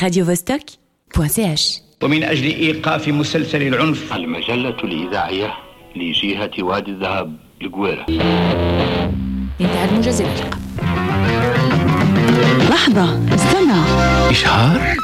radiovostok.ch ومن أجل إيقاف مسلسل العنف. المجلة الإذاعية لجهة وادي الذهب القويرة انتهى الموجز الآن لحظة استنى إشهار؟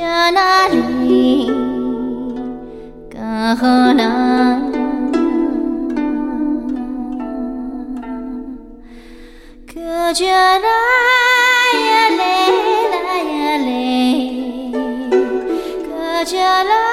Kerjalah 里，格何那，格着那呀嘞那呀里，可却那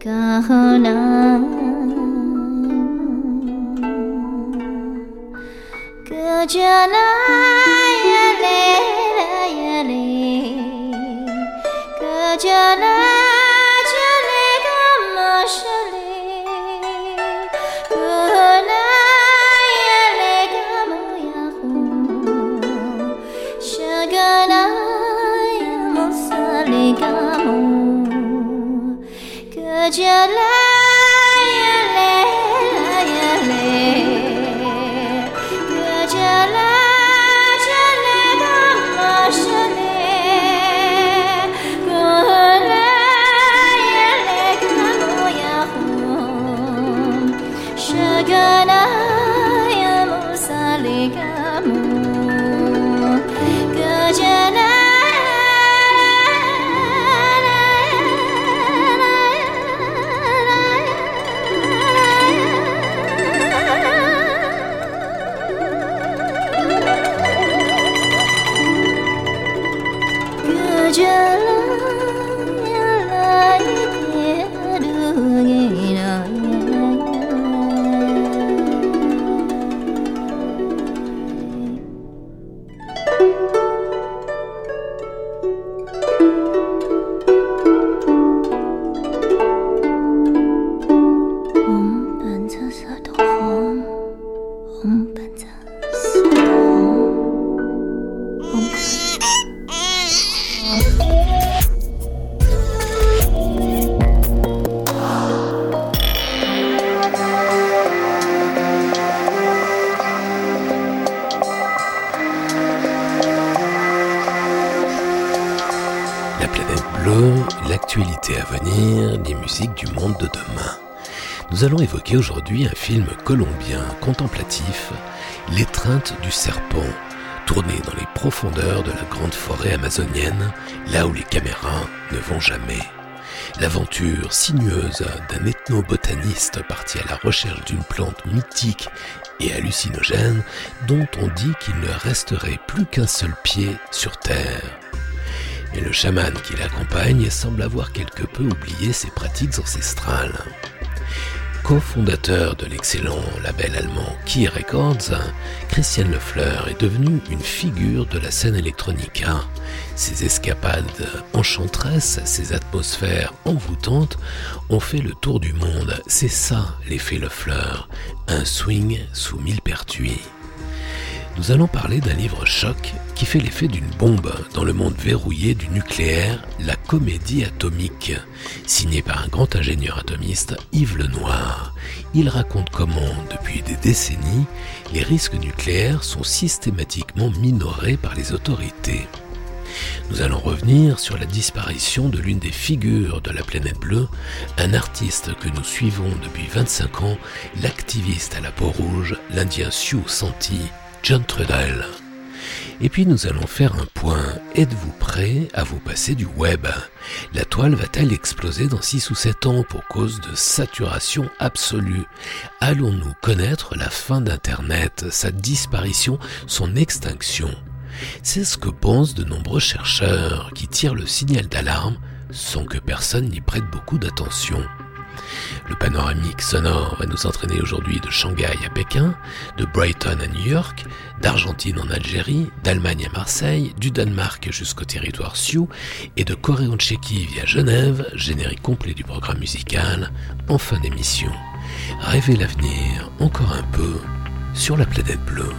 Kau nangka, jalan 哪 du monde de demain. Nous allons évoquer aujourd'hui un film colombien contemplatif, L'étreinte du serpent, tourné dans les profondeurs de la grande forêt amazonienne, là où les caméras ne vont jamais. L'aventure sinueuse d'un ethnobotaniste parti à la recherche d'une plante mythique et hallucinogène dont on dit qu'il ne resterait plus qu'un seul pied sur Terre. Mais le chaman qui l'accompagne semble avoir quelque peu oublié ses pratiques ancestrales. Co-fondateur de l'excellent label allemand Key Records, Christian Lefleur est devenu une figure de la scène électronica. Ses escapades enchanteresses, ses atmosphères envoûtantes ont fait le tour du monde. C'est ça l'effet Lefleur, un swing sous mille pertuis nous allons parler d'un livre choc qui fait l'effet d'une bombe dans le monde verrouillé du nucléaire, La comédie atomique, signé par un grand ingénieur atomiste, Yves Lenoir. Il raconte comment, depuis des décennies, les risques nucléaires sont systématiquement minorés par les autorités. Nous allons revenir sur la disparition de l'une des figures de la planète bleue, un artiste que nous suivons depuis 25 ans, l'activiste à la peau rouge, l'Indien Sioux Santi, John Trudell. Et puis nous allons faire un point. Êtes-vous prêt à vous passer du web? La toile va-t-elle exploser dans 6 ou 7 ans pour cause de saturation absolue? Allons-nous connaître la fin d'Internet, sa disparition, son extinction? C'est ce que pensent de nombreux chercheurs qui tirent le signal d'alarme sans que personne n'y prête beaucoup d'attention. Le panoramique sonore va nous entraîner aujourd'hui de Shanghai à Pékin, de Brighton à New York, d'Argentine en Algérie, d'Allemagne à Marseille, du Danemark jusqu'au territoire Sioux et de Corée en Tchéquie via Genève, générique complet du programme musical, en fin d'émission. Rêvez l'avenir encore un peu sur la planète bleue.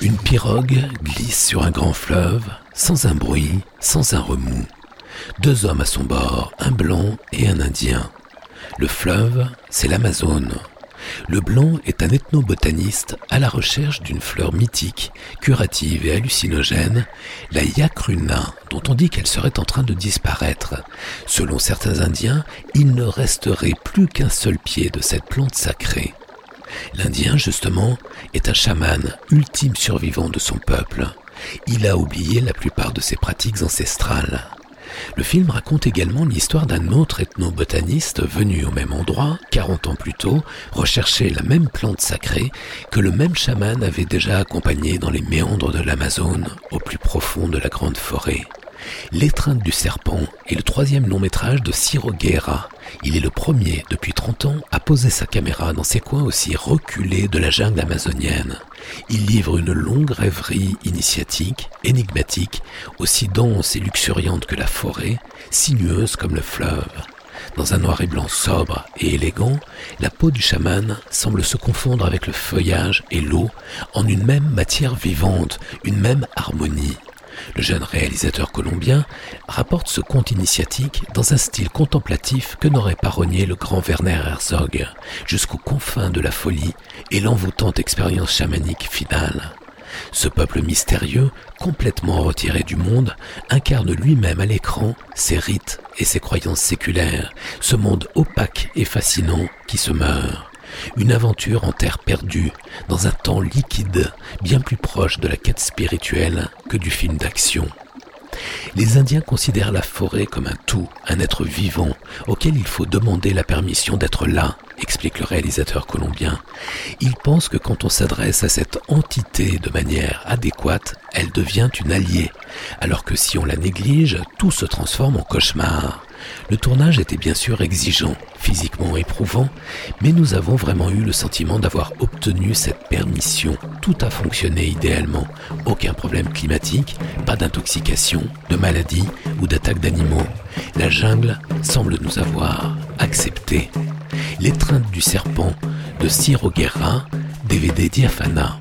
Une pirogue glisse sur un grand fleuve, sans un bruit, sans un remous. Deux hommes à son bord, un blanc et un indien. Le fleuve, c'est l'Amazone. Le blanc est un ethnobotaniste à la recherche d'une fleur mythique, curative et hallucinogène, la yacruna, dont on dit qu'elle serait en train de disparaître. Selon certains Indiens, il ne resterait plus qu'un seul pied de cette plante sacrée. L'Indien, justement, est un chaman, ultime survivant de son peuple. Il a oublié la plupart de ses pratiques ancestrales. Le film raconte également l'histoire d'un autre ethnobotaniste venu au même endroit, 40 ans plus tôt, rechercher la même plante sacrée que le même chaman avait déjà accompagné dans les méandres de l'Amazone, au plus profond de la grande forêt. L'étreinte du serpent est le troisième long métrage de Ciro Guerra. Il est le premier depuis 30 ans à poser sa caméra dans ces coins aussi reculés de la jungle amazonienne. Il livre une longue rêverie initiatique, énigmatique, aussi dense et luxuriante que la forêt, sinueuse comme le fleuve. Dans un noir et blanc sobre et élégant, la peau du chaman semble se confondre avec le feuillage et l'eau en une même matière vivante, une même harmonie. Le jeune réalisateur colombien rapporte ce conte initiatique dans un style contemplatif que n'aurait pas renié le grand Werner Herzog, jusqu'aux confins de la folie et l'envoûtante expérience chamanique finale. Ce peuple mystérieux, complètement retiré du monde, incarne lui-même à l'écran ses rites et ses croyances séculaires, ce monde opaque et fascinant qui se meurt. Une aventure en terre perdue, dans un temps liquide, bien plus proche de la quête spirituelle que du film d'action. Les Indiens considèrent la forêt comme un tout, un être vivant, auquel il faut demander la permission d'être là, explique le réalisateur colombien. Ils pensent que quand on s'adresse à cette entité de manière adéquate, elle devient une alliée, alors que si on la néglige, tout se transforme en cauchemar. Le tournage était bien sûr exigeant, physiquement éprouvant, mais nous avons vraiment eu le sentiment d'avoir obtenu cette permission. Tout a fonctionné idéalement. Aucun problème climatique, pas d'intoxication, de maladie ou d'attaque d'animaux. La jungle semble nous avoir acceptés. L'étreinte du serpent de Ciro Guerra, DVD Diafana.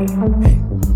Hey.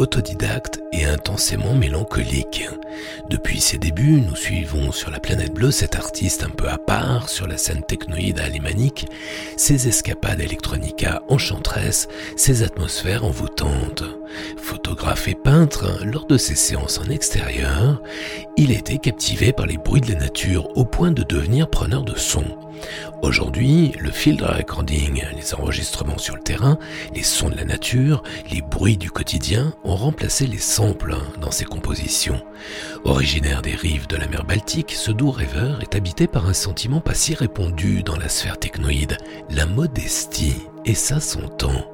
Autodidacte et intensément mélancolique. Depuis ses débuts, nous suivons sur la planète bleue cet artiste un peu à part sur la scène technoïde alémanique, ses escapades electronica enchanteresses, ses atmosphères envoûtantes. Photographe et peintre, lors de ses séances en extérieur, il était captivé par les bruits de la nature au point de devenir preneur de son. Aujourd'hui, le field recording, les enregistrements sur le terrain, les sons de la nature, les bruits du quotidien ont remplacé les samples dans ses compositions. Originaire des rives de la mer Baltique, ce doux rêveur est habité par un sentiment pas si répandu dans la sphère technoïde, la modestie, et ça son temps.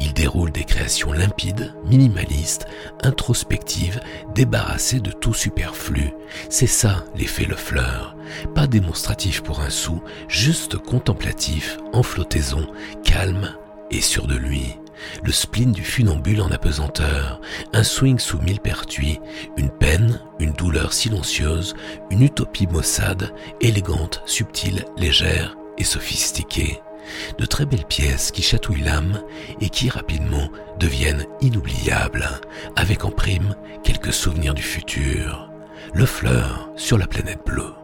Il déroule des créations limpides, minimalistes, introspectives, débarrassées de tout superflu. C'est ça l'effet Le Fleur. Pas démonstratif pour un sou, juste contemplatif, en flottaison, calme et sûr de lui. Le spleen du funambule en apesanteur, un swing sous mille pertuis, une peine, une douleur silencieuse, une utopie maussade, élégante, subtile, légère et sophistiquée de très belles pièces qui chatouillent l'âme et qui rapidement deviennent inoubliables, avec en prime quelques souvenirs du futur. Le fleur sur la planète bleue.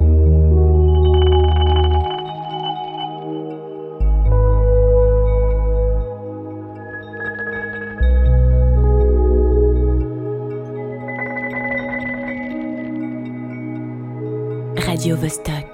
Radio Vostok.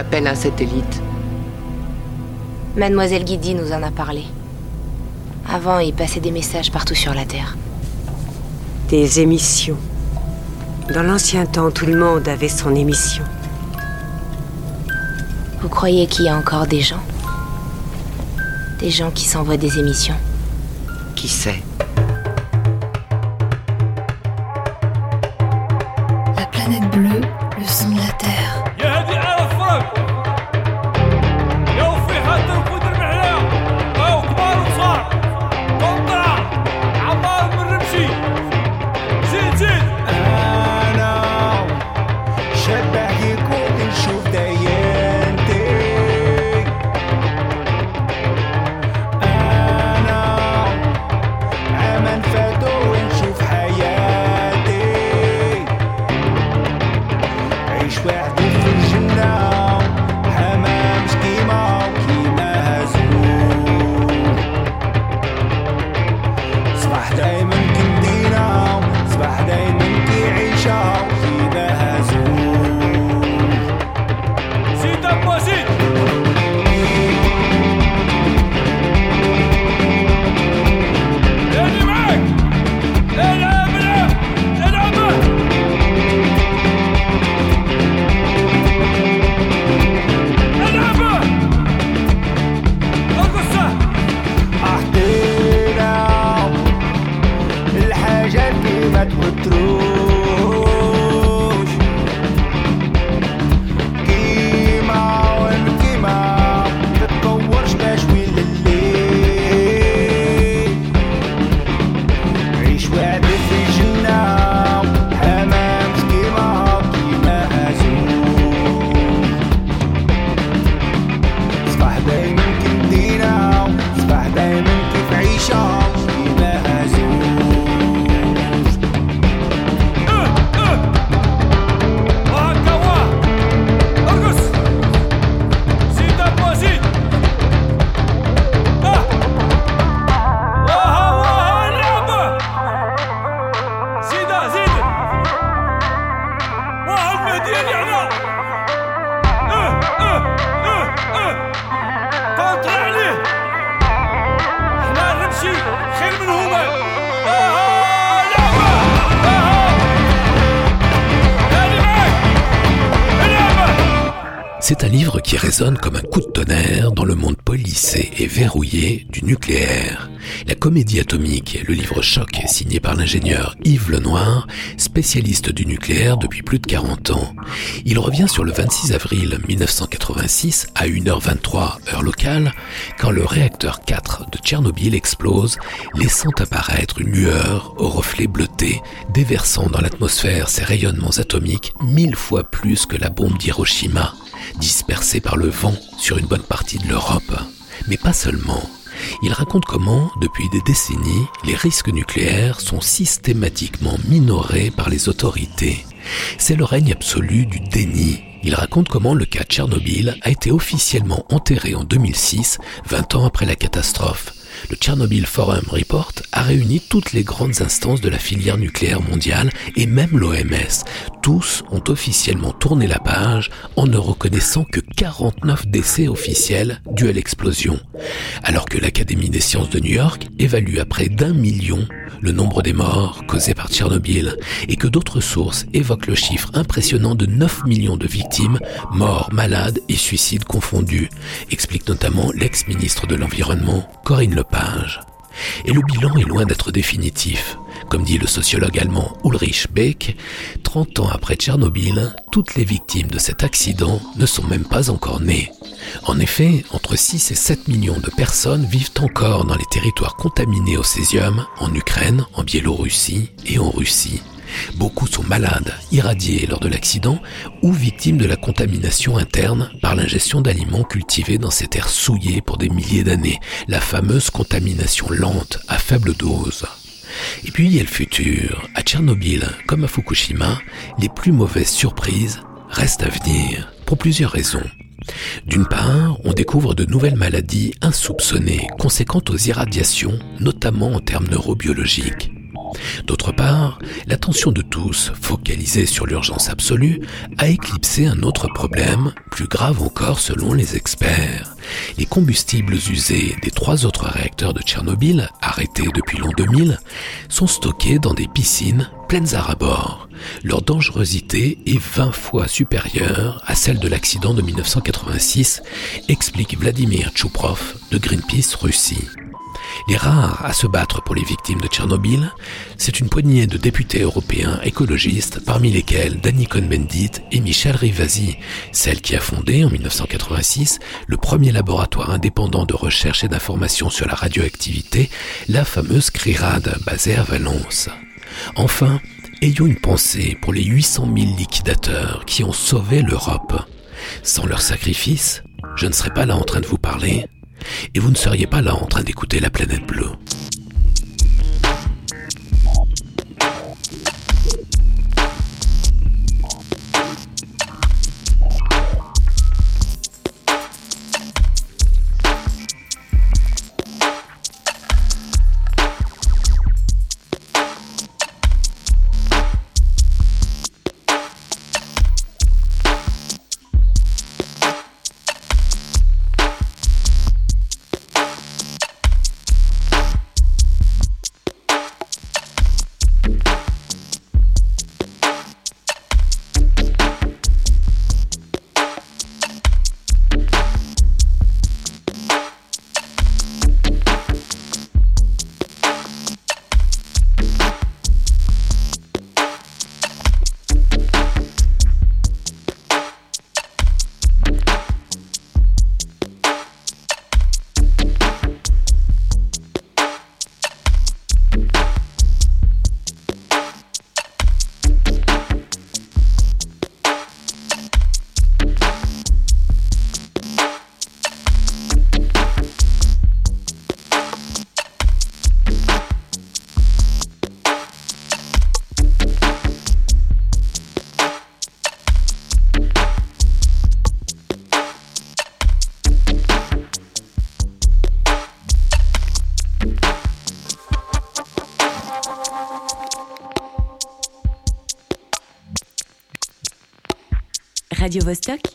Un satellite. Mademoiselle Guidi nous en a parlé. Avant, il passait des messages partout sur la Terre. Des émissions. Dans l'ancien temps, tout le monde avait son émission. Vous croyez qu'il y a encore des gens? Des gens qui s'envoient des émissions? Qui sait? C'est un livre qui résonne comme un coup de tonnerre dans le monde policé et verrouillé du nucléaire. La comédie atomique, le livre choc signé par l'ingénieur Yves Lenoir, spécialiste du nucléaire depuis plus de 40 ans. Il revient sur le 26 avril 1986 à 1h23 heure locale, quand le réacteur 4 de Tchernobyl explose, laissant apparaître une lueur au reflet bleuté, déversant dans l'atmosphère ses rayonnements atomiques mille fois plus que la bombe d'Hiroshima dispersé par le vent sur une bonne partie de l'Europe. Mais pas seulement. Il raconte comment, depuis des décennies, les risques nucléaires sont systématiquement minorés par les autorités. C'est le règne absolu du déni. Il raconte comment le cas Tchernobyl a été officiellement enterré en 2006, 20 ans après la catastrophe. Le Chernobyl Forum Report a réuni toutes les grandes instances de la filière nucléaire mondiale et même l'OMS. Tous ont officiellement tourné la page en ne reconnaissant que 49 décès officiels dus à l'explosion, alors que l'Académie des sciences de New York évalue à près d'un million le nombre des morts causés par Tchernobyl et que d'autres sources évoquent le chiffre impressionnant de 9 millions de victimes, morts, malades et suicides confondus, explique notamment l'ex-ministre de l'Environnement Corinne Lepage. Et le bilan est loin d'être définitif. Comme dit le sociologue allemand Ulrich Beck, 30 ans après Tchernobyl, toutes les victimes de cet accident ne sont même pas encore nées. En effet, entre 6 et 7 millions de personnes vivent encore dans les territoires contaminés au césium, en Ukraine, en Biélorussie et en Russie. Beaucoup sont malades, irradiés lors de l'accident ou victimes de la contamination interne par l'ingestion d'aliments cultivés dans ces terres souillées pour des milliers d'années, la fameuse contamination lente à faible dose. Et puis il y a le futur. À Tchernobyl, comme à Fukushima, les plus mauvaises surprises restent à venir, pour plusieurs raisons. D'une part, on découvre de nouvelles maladies insoupçonnées, conséquentes aux irradiations, notamment en termes neurobiologiques. D'autre part, l'attention de tous, focalisée sur l'urgence absolue, a éclipsé un autre problème, plus grave encore selon les experts. Les combustibles usés des trois autres réacteurs de Tchernobyl, arrêtés depuis l'an 2000, sont stockés dans des piscines pleines à rabord. Leur dangerosité est 20 fois supérieure à celle de l'accident de 1986, explique Vladimir Tchouprov de Greenpeace Russie. Les rares à se battre pour les victimes de Tchernobyl, c'est une poignée de députés européens écologistes, parmi lesquels Danny Cohn-Bendit et Michel Rivasi, celle qui a fondé en 1986 le premier laboratoire indépendant de recherche et d'information sur la radioactivité, la fameuse CRIRAD basée à Valence. Enfin, ayons une pensée pour les 800 000 liquidateurs qui ont sauvé l'Europe. Sans leur sacrifice, je ne serais pas là en train de vous parler, et vous ne seriez pas là en train d'écouter la planète bleue. radiovostok.ch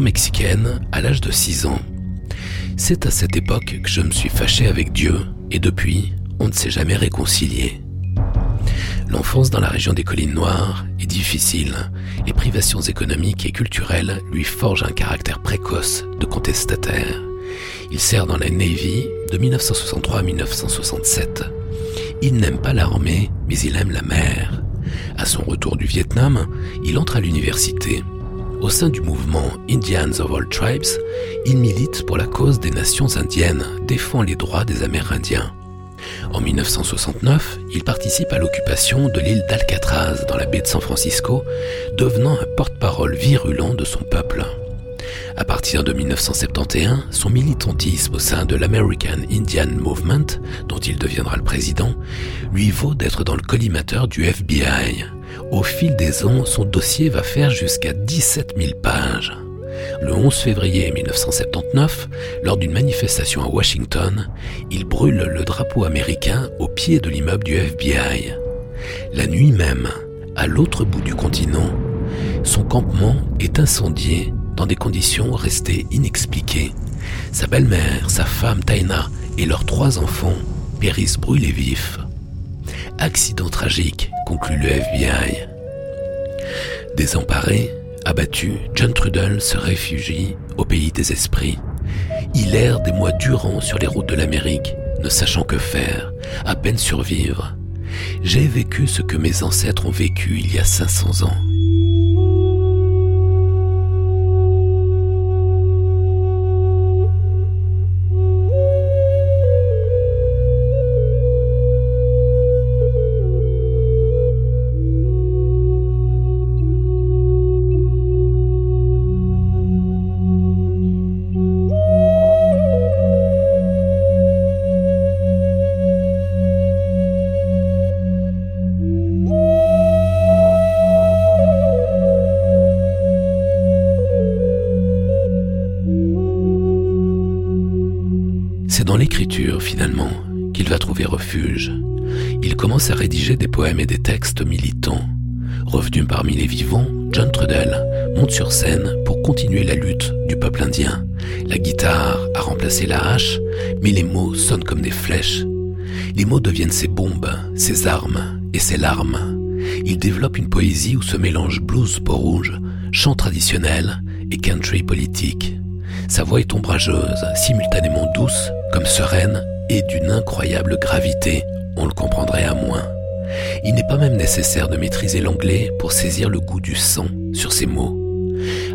mexicaine à l'âge de 6 ans. C'est à cette époque que je me suis fâché avec Dieu, et depuis, on ne s'est jamais réconcilié. L'enfance dans la région des collines noires est difficile. Les privations économiques et culturelles lui forgent un caractère précoce de contestataire. Il sert dans la Navy de 1963 à 1967. Il n'aime pas l'armée, mais il aime la mer. À son retour du Vietnam, il entre à l'université. Au sein du mouvement Indians of All Tribes, il milite pour la cause des nations indiennes, défend les droits des Amérindiens. En 1969, il participe à l'occupation de l'île d'Alcatraz dans la baie de San Francisco, devenant un porte-parole virulent de son peuple. À partir de 1971, son militantisme au sein de l'American Indian Movement, dont il deviendra le président, lui vaut d'être dans le collimateur du FBI. Au fil des ans, son dossier va faire jusqu'à 17 000 pages. Le 11 février 1979, lors d'une manifestation à Washington, il brûle le drapeau américain au pied de l'immeuble du FBI. La nuit même, à l'autre bout du continent, son campement est incendié dans des conditions restées inexpliquées. Sa belle-mère, sa femme Taina et leurs trois enfants périssent brûlés vifs. Accident tragique, conclut le FBI. Désemparé, abattu, John Trudell se réfugie au pays des esprits. Il erre des mois durant sur les routes de l'Amérique, ne sachant que faire, à peine survivre. J'ai vécu ce que mes ancêtres ont vécu il y a 500 ans. L'écriture, finalement, qu'il va trouver refuge. Il commence à rédiger des poèmes et des textes militants. Revenu parmi les vivants, John Trudell monte sur scène pour continuer la lutte du peuple indien. La guitare a remplacé la hache, mais les mots sonnent comme des flèches. Les mots deviennent ses bombes, ses armes et ses larmes. Il développe une poésie où se mélangent blues peau rouge, chant traditionnel et country politique. Sa voix est ombrageuse, simultanément douce comme sereine et d'une incroyable gravité, on le comprendrait à moins. Il n'est pas même nécessaire de maîtriser l'anglais pour saisir le goût du sang sur ces mots.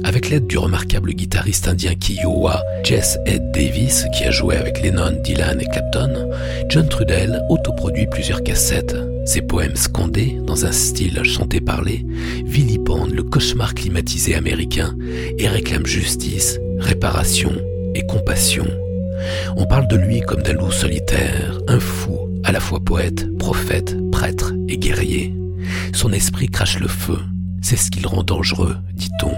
Avec l'aide du remarquable guitariste indien Kiowa, Jess Ed Davis, qui a joué avec Lennon, Dylan et Clapton, John Trudell autoproduit plusieurs cassettes. Ses poèmes scandés, dans un style chanté-parlé, vilipendent le cauchemar climatisé américain et réclament justice, réparation et compassion. On parle de lui comme d'un loup solitaire, un fou, à la fois poète, prophète, prêtre et guerrier. Son esprit crache le feu, c'est ce qui le rend dangereux, dit-on.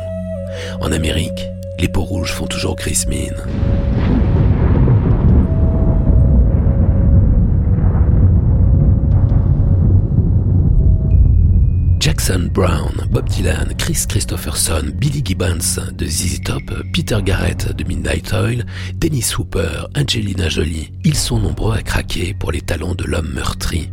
En Amérique, les peaux rouges font toujours grise mine. Brown, Bob Dylan, Chris Christopherson, Billy Gibbons de ZZ Top, Peter Garrett de Midnight Oil, Dennis Hooper, Angelina Jolie, ils sont nombreux à craquer pour les talents de l'homme meurtri.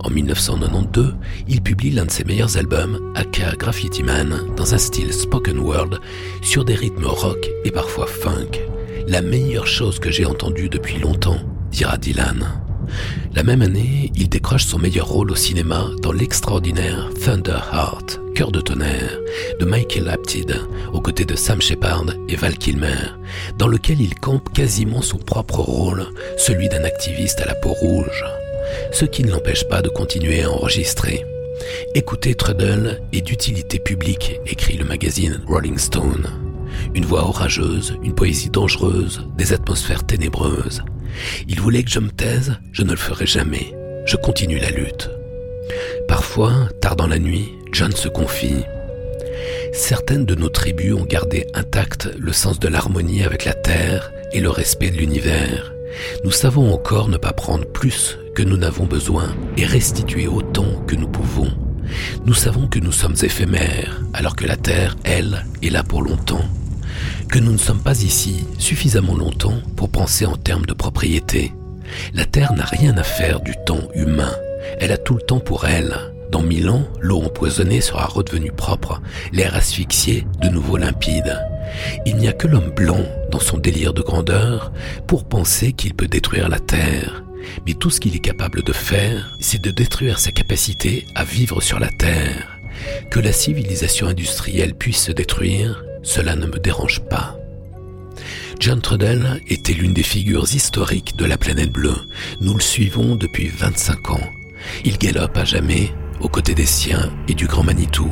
En 1992, il publie l'un de ses meilleurs albums, Aka Graffiti Man, dans un style spoken word, sur des rythmes rock et parfois funk. La meilleure chose que j'ai entendue depuis longtemps, dira Dylan. La même année, il décroche son meilleur rôle au cinéma dans l'extraordinaire Thunderheart, Cœur de tonnerre, de Michael Apted, aux côtés de Sam Shepard et Val Kilmer, dans lequel il campe quasiment son propre rôle, celui d'un activiste à la peau rouge. Ce qui ne l'empêche pas de continuer à enregistrer. Écouter Trudell est d'utilité publique, écrit le magazine Rolling Stone. Une voix orageuse, une poésie dangereuse, des atmosphères ténébreuses. Il voulait que je me taise, je ne le ferai jamais. Je continue la lutte. Parfois, tard dans la nuit, John se confie. Certaines de nos tribus ont gardé intact le sens de l'harmonie avec la terre et le respect de l'univers. Nous savons encore ne pas prendre plus que nous n'avons besoin et restituer autant que nous pouvons. Nous savons que nous sommes éphémères, alors que la Terre, elle, est là pour longtemps. Que nous ne sommes pas ici suffisamment longtemps pour penser en termes de propriété. La Terre n'a rien à faire du temps humain. Elle a tout le temps pour elle. Dans mille ans, l'eau empoisonnée sera redevenue propre, l'air asphyxié de nouveau limpide. Il n'y a que l'homme blanc dans son délire de grandeur pour penser qu'il peut détruire la Terre. Mais tout ce qu'il est capable de faire, c'est de détruire sa capacité à vivre sur la Terre. Que la civilisation industrielle puisse se détruire, cela ne me dérange pas. John Trudell était l'une des figures historiques de la planète bleue. Nous le suivons depuis 25 ans. Il galope à jamais aux côtés des siens et du grand Manitou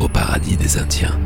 au paradis des Indiens.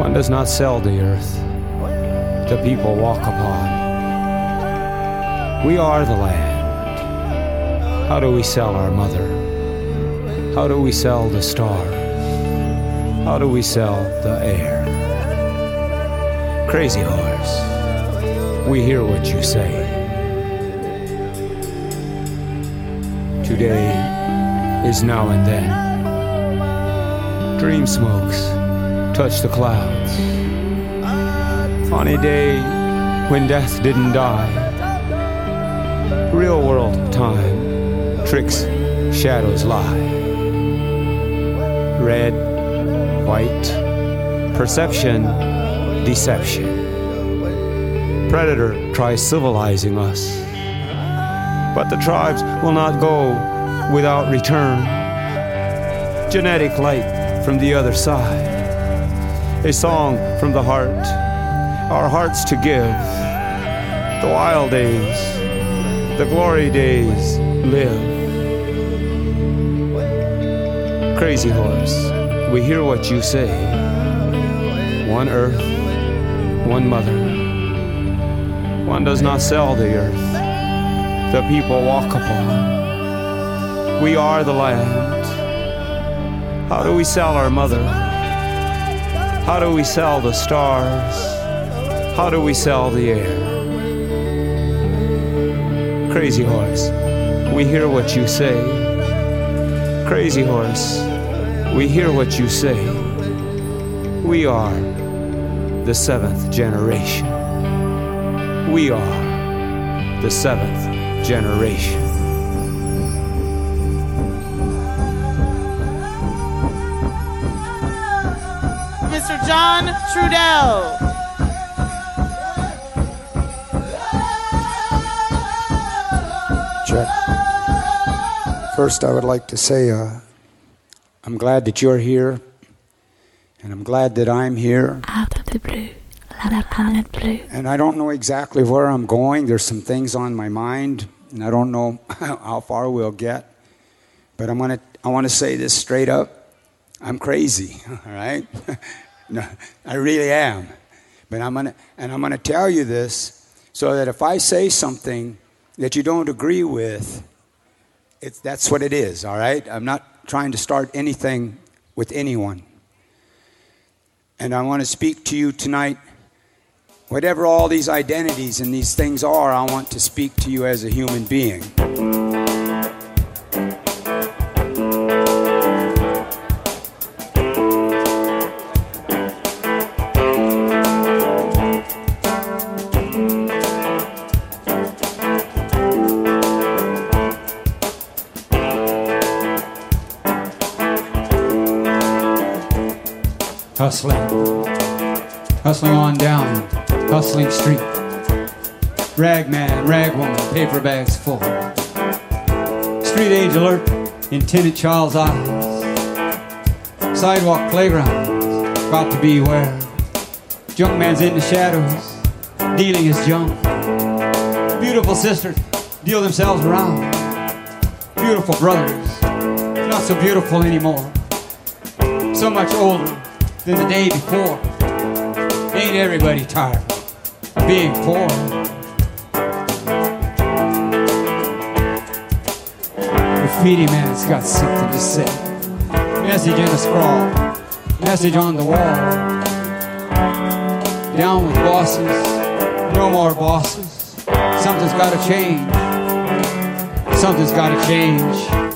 One does not sell the earth, the people walk upon. We are the land. How do we sell our mother? How do we sell the stars? How do we sell the air? Crazy horse, we hear what you say. Today is now and then. Dream smokes touch the clouds. On a day when death didn't die, real world time tricks, shadows lie. Red, white, perception, deception. Predator tries civilizing us but the tribes will not go without return. Genetic light from the other side, a song from the heart, our hearts to give. The wild days, the glory days live. Crazy horse, we hear what you say. One earth, one mother. One does not sell the earth the people walk upon. We are the land. How do we sell our mother? How do we sell the stars? How do we sell the air? Crazy horse, we hear what you say. Crazy horse, we hear what you say. We are the seventh generation. We are the seventh generation. John Trudell. Check. First, I would like to say uh, I'm glad that you're here, and I'm glad that I'm here. Out of the blue, la planet blue. And I don't know exactly where I'm going. There's some things on my mind, and I don't know how far we'll get. But I'm gonna, I want to say this straight up. I'm crazy, all right? no, I really am. But I'm gonna, and I'm gonna tell you this so that if I say something that you don't agree with, it's, that's what it is, all right? I'm not trying to start anything with anyone. And I want to speak to you tonight. Whatever all these identities and these things are, I want to speak to you as a human being. Hustling on down, hustling street. Rag man, rag woman, paper bags full. Street age alert in child's eyes. Sidewalk playground, got to beware. Junk man's in the shadows, dealing his junk. Beautiful sisters deal themselves around. Beautiful brothers, not so beautiful anymore. So much older than the day before. Ain't everybody tired of being poor? Graffiti man's got something to say. Message in a scrawl, message on the wall. Down with bosses, no more bosses. Something's gotta change. Something's gotta change.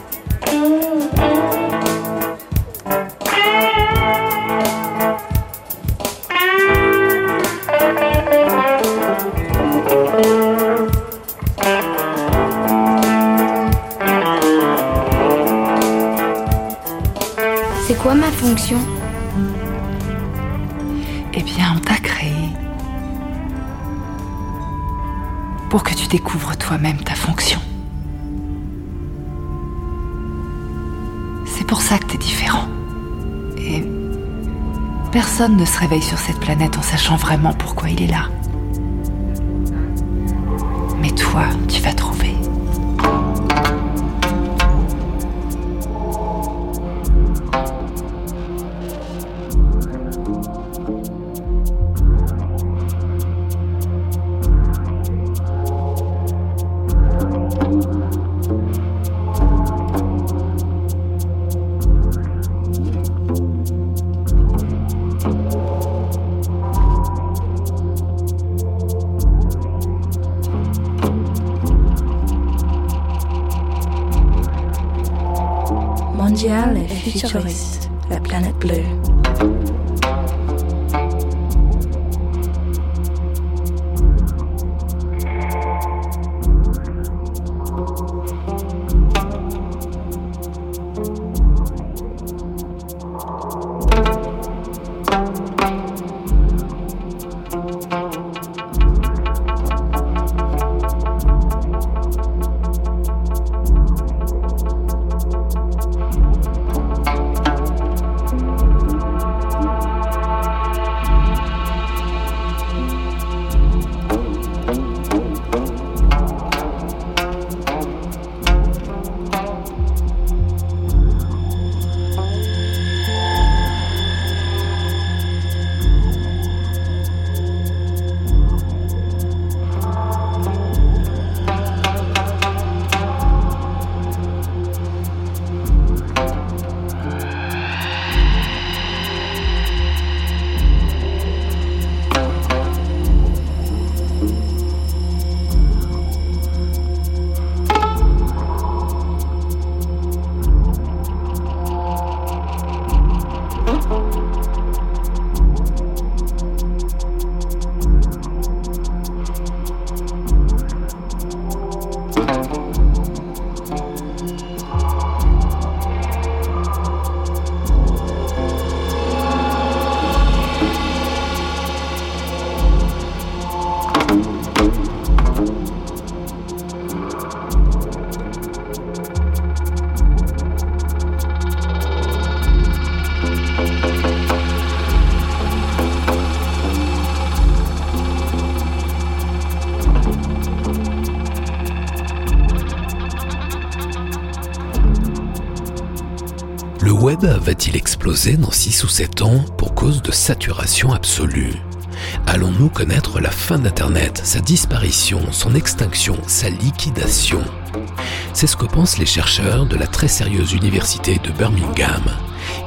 Eh bien, on t'a créé pour que tu découvres toi-même ta fonction. C'est pour ça que t'es différent. Et personne ne se réveille sur cette planète en sachant vraiment pourquoi il est là. Mais toi, tu vas trouver. Va-t-il exploser dans 6 ou 7 ans pour cause de saturation absolue? Allons-nous connaître la fin d'Internet, sa disparition, son extinction, sa liquidation? C'est ce que pensent les chercheurs de la très sérieuse université de Birmingham.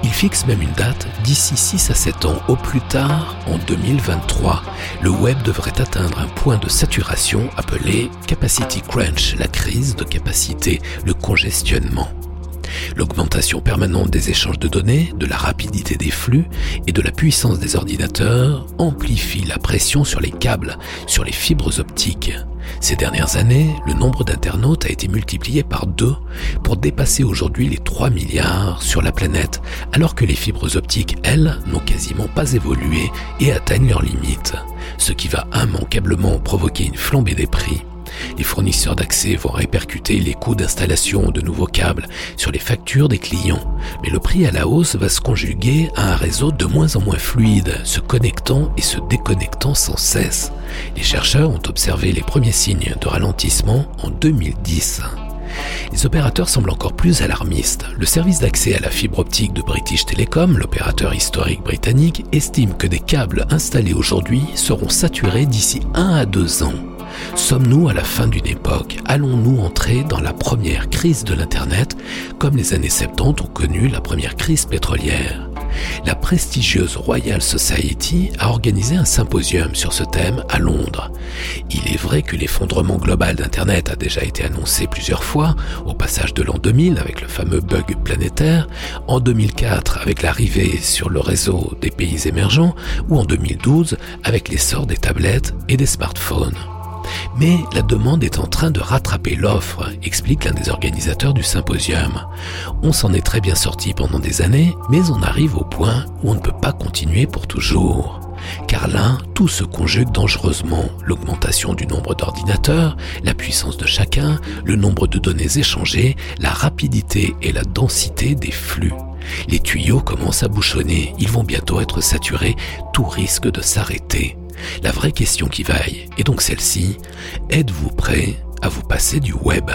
Ils fixent même une date, d'ici 6 à 7 ans, au plus tard, en 2023, le web devrait atteindre un point de saturation appelé capacity crunch, la crise de capacité, le congestionnement. L'augmentation permanente des échanges de données, de la rapidité des flux et de la puissance des ordinateurs amplifie la pression sur les câbles, sur les fibres optiques. Ces dernières années, le nombre d'internautes a été multiplié par deux pour dépasser aujourd'hui les 3 milliards sur la planète, alors que les fibres optiques, elles, n'ont quasiment pas évolué et atteignent leurs limites, ce qui va immanquablement provoquer une flambée des prix. Les fournisseurs d'accès vont répercuter les coûts d'installation de nouveaux câbles sur les factures des clients, mais le prix à la hausse va se conjuguer à un réseau de moins en moins fluide, se connectant et se déconnectant sans cesse. Les chercheurs ont observé les premiers signes de ralentissement en 2010. Les opérateurs semblent encore plus alarmistes. Le service d'accès à la fibre optique de British Telecom, l'opérateur historique britannique, estime que des câbles installés aujourd'hui seront saturés d'ici 1 à 2 ans. Sommes-nous à la fin d'une époque? Allons-nous entrer dans la première crise de l'Internet, comme les années 70 ont connu la première crise pétrolière? La prestigieuse Royal Society a organisé un symposium sur ce thème à Londres. Il est vrai que l'effondrement global d'Internet a déjà été annoncé plusieurs fois, au passage de l'an 2000 avec le fameux bug planétaire, en 2004 avec l'arrivée sur le réseau des pays émergents, ou en 2012 avec l'essor des tablettes et des smartphones. Mais la demande est en train de rattraper l'offre, explique l'un des organisateurs du symposium. On s'en est très bien sorti pendant des années, mais on arrive au point où on ne peut pas continuer pour toujours. Car là, tout se conjugue dangereusement. L'augmentation du nombre d'ordinateurs, la puissance de chacun, le nombre de données échangées, la rapidité et la densité des flux. Les tuyaux commencent à bouchonner, ils vont bientôt être saturés, tout risque de s'arrêter. La vraie question qui vaille est donc celle-ci, êtes-vous prêt à vous passer du web?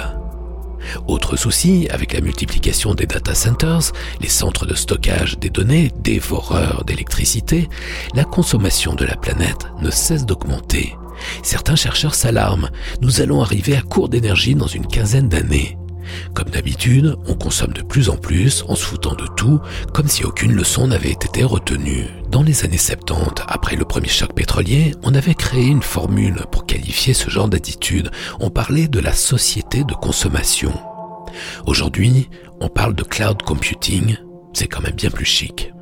Autre souci, avec la multiplication des data centers, les centres de stockage des données, dévoreurs d'électricité, la consommation de la planète ne cesse d'augmenter. Certains chercheurs s'alarment, nous allons arriver à court d'énergie dans une quinzaine d'années. Comme d'habitude, on consomme de plus en plus en se foutant de tout, comme si aucune leçon n'avait été retenue. Dans les années 70, après le premier choc pétrolier, on avait créé une formule pour qualifier ce genre d'attitude. On parlait de la société de consommation. Aujourd'hui, on parle de cloud computing, c'est quand même bien plus chic.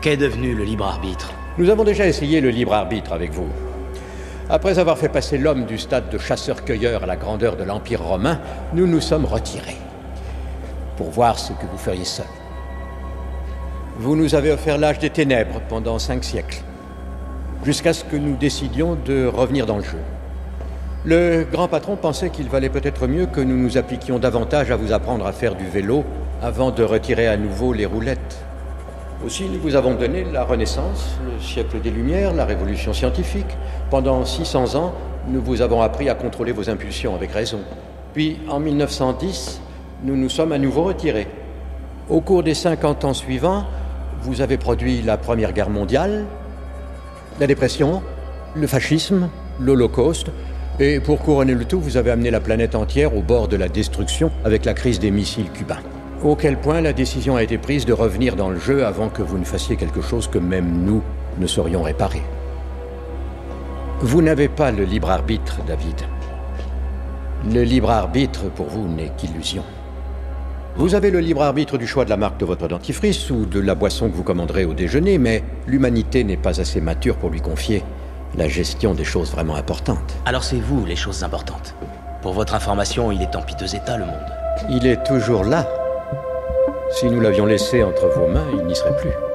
Qu'est devenu le libre arbitre? Nous avons déjà essayé le libre arbitre avec vous. Après avoir fait passer l'homme du stade de chasseur-cueilleur à la grandeur de l'Empire romain, nous nous sommes retirés. Pour voir ce que vous feriez seul. Vous nous avez offert l'âge des ténèbres pendant cinq siècles. Jusqu'à ce que nous décidions de revenir dans le jeu. Le grand patron pensait qu'il valait peut-être mieux que nous nous appliquions davantage à vous apprendre à faire du vélo avant de retirer à nouveau les roulettes. Aussi, nous vous avons donné la Renaissance, le siècle des Lumières, la Révolution scientifique. Pendant 600 ans, nous vous avons appris à contrôler vos impulsions avec raison. Puis, en 1910, nous nous sommes à nouveau retirés. Au cours des 50 ans suivants, vous avez produit la Première Guerre mondiale, la dépression, le fascisme, l'Holocauste, et pour couronner le tout, vous avez amené la planète entière au bord de la destruction avec la crise des missiles cubains. Auquel point la décision a été prise de revenir dans le jeu avant que vous ne fassiez quelque chose que même nous ne saurions réparer? Vous n'avez pas le libre arbitre, David. Le libre arbitre, pour vous, n'est qu'illusion. Vous avez le libre arbitre du choix de la marque de votre dentifrice ou de la boisson que vous commanderez au déjeuner, mais l'humanité n'est pas assez mature pour lui confier la gestion des choses vraiment importantes. Alors c'est vous les choses importantes. Pour votre information, il est en piteux état, le monde. Il est toujours là. Si nous l'avions laissé entre vos mains, il n'y serait plus.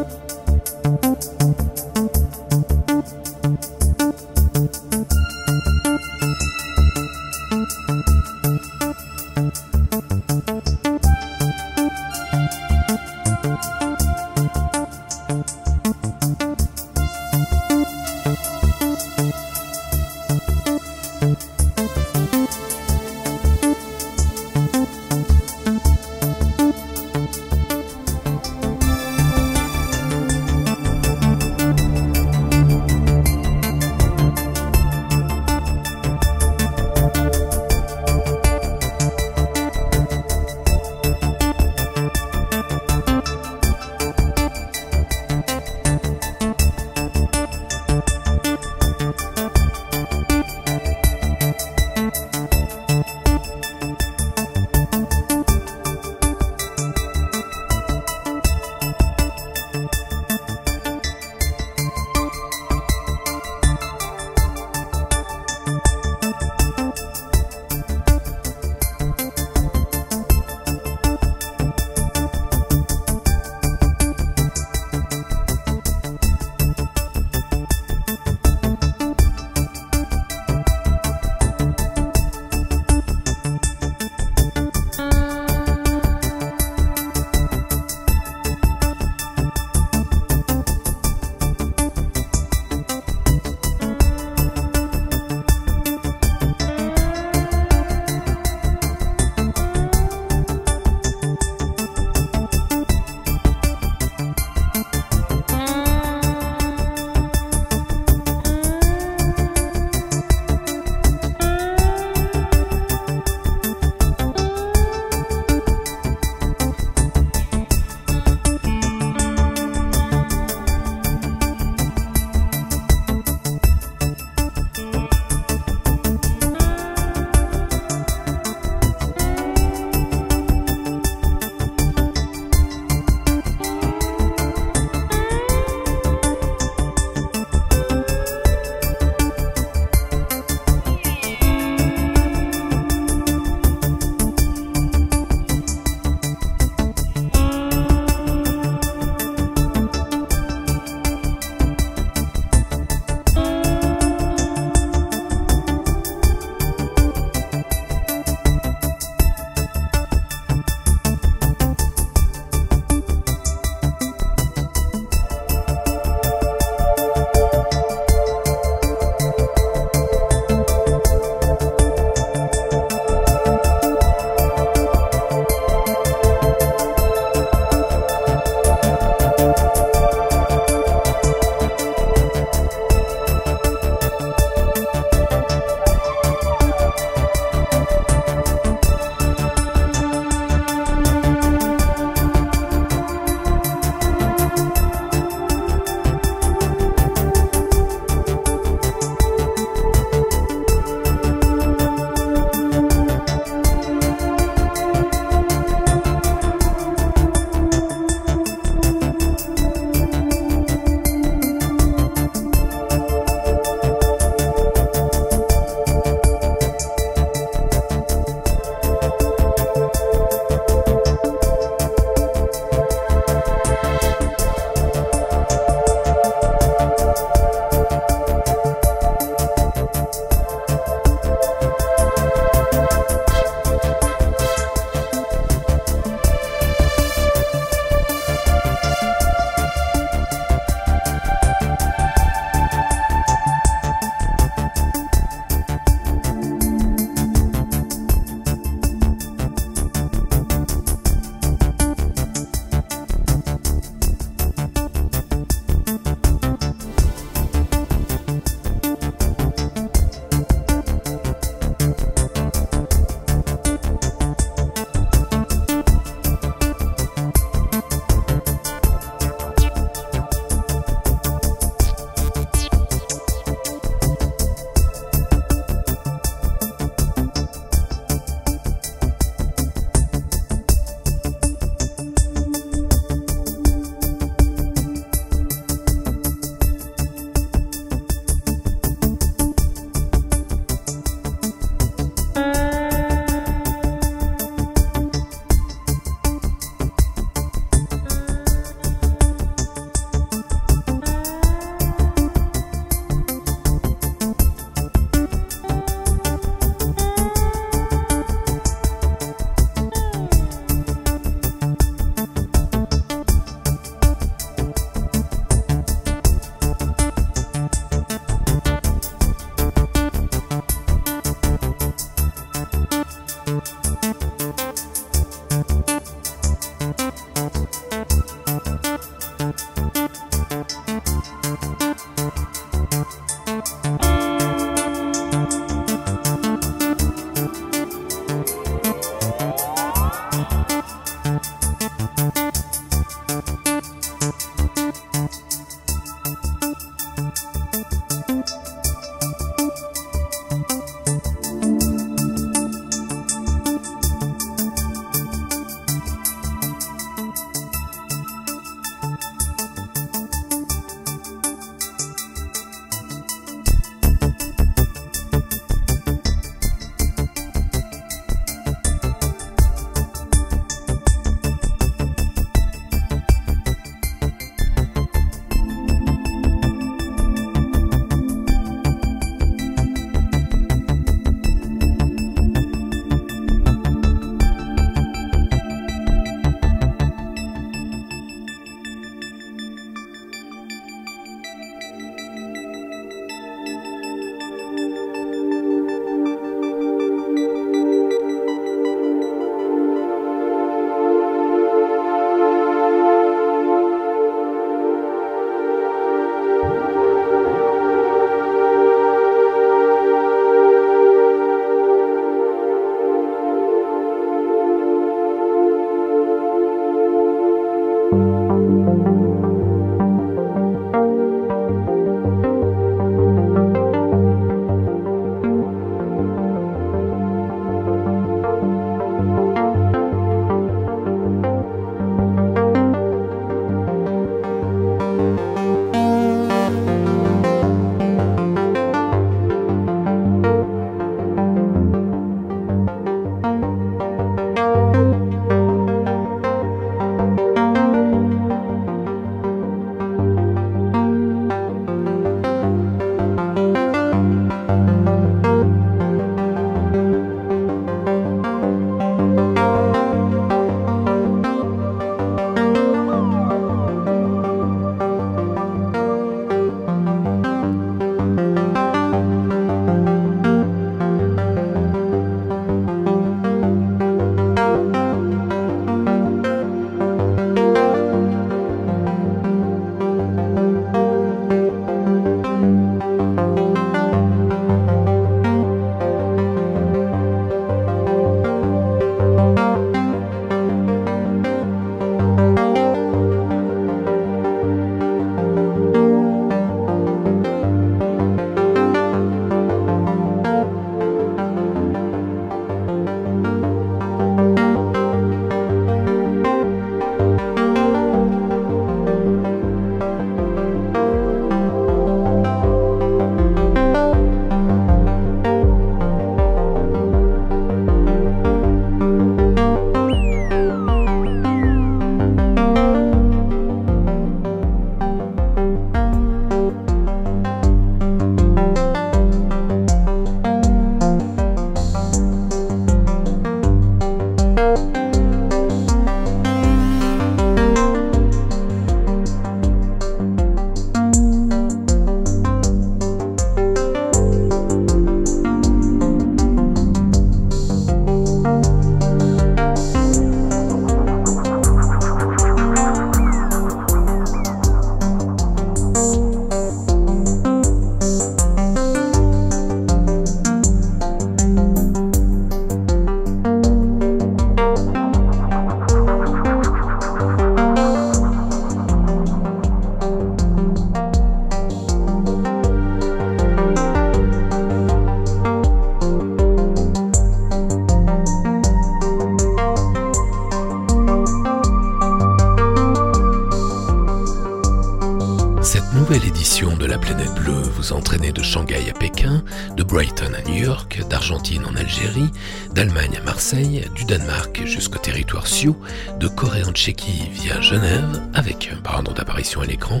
Planète bleue vous entraînez de Shanghai à Pékin, de Brighton à New York, d'Argentine en Algérie, d'Allemagne à Marseille, du Danemark jusqu'au territoire Sioux, de Corée en Tchéquie via Genève, avec un pardon d'apparition à l'écran,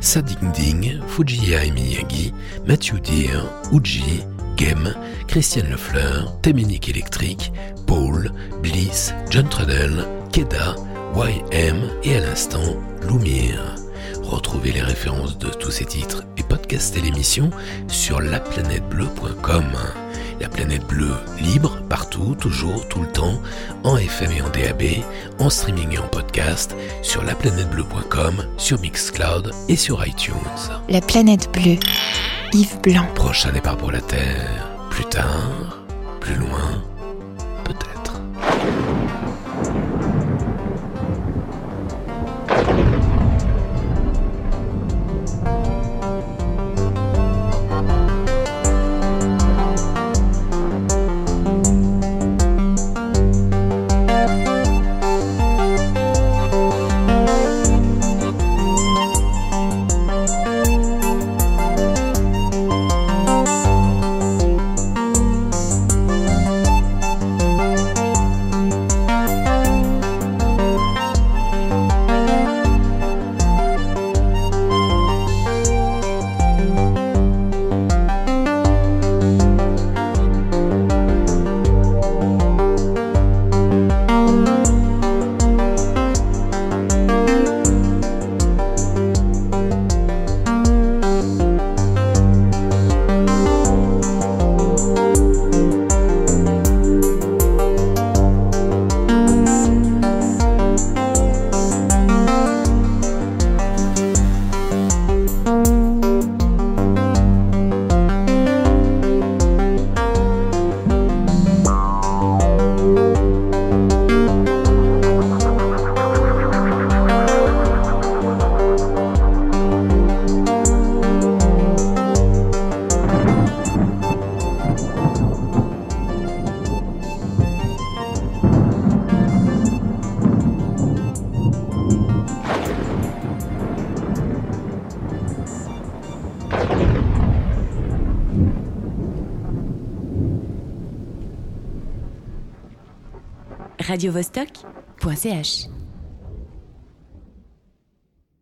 Sading Ding, Fujiya Miyagi, Matthew Deere, Uji, Game, Christiane Lefleur, Téménique électrique, Paul, Bliss, John Trudell, Keda, YM et à l'instant Lumire. Retrouvez les références de tous ces titres et podcastez l'émission sur laplanètebleu.com. La planète bleue libre, partout, toujours, tout le temps, en FM et en DAB, en streaming et en podcast, sur laplanètebleu.com, sur Mixcloud et sur iTunes. La planète bleue, Yves Blanc. Prochain départ pour la Terre, plus tard, plus loin, radiovostok.ch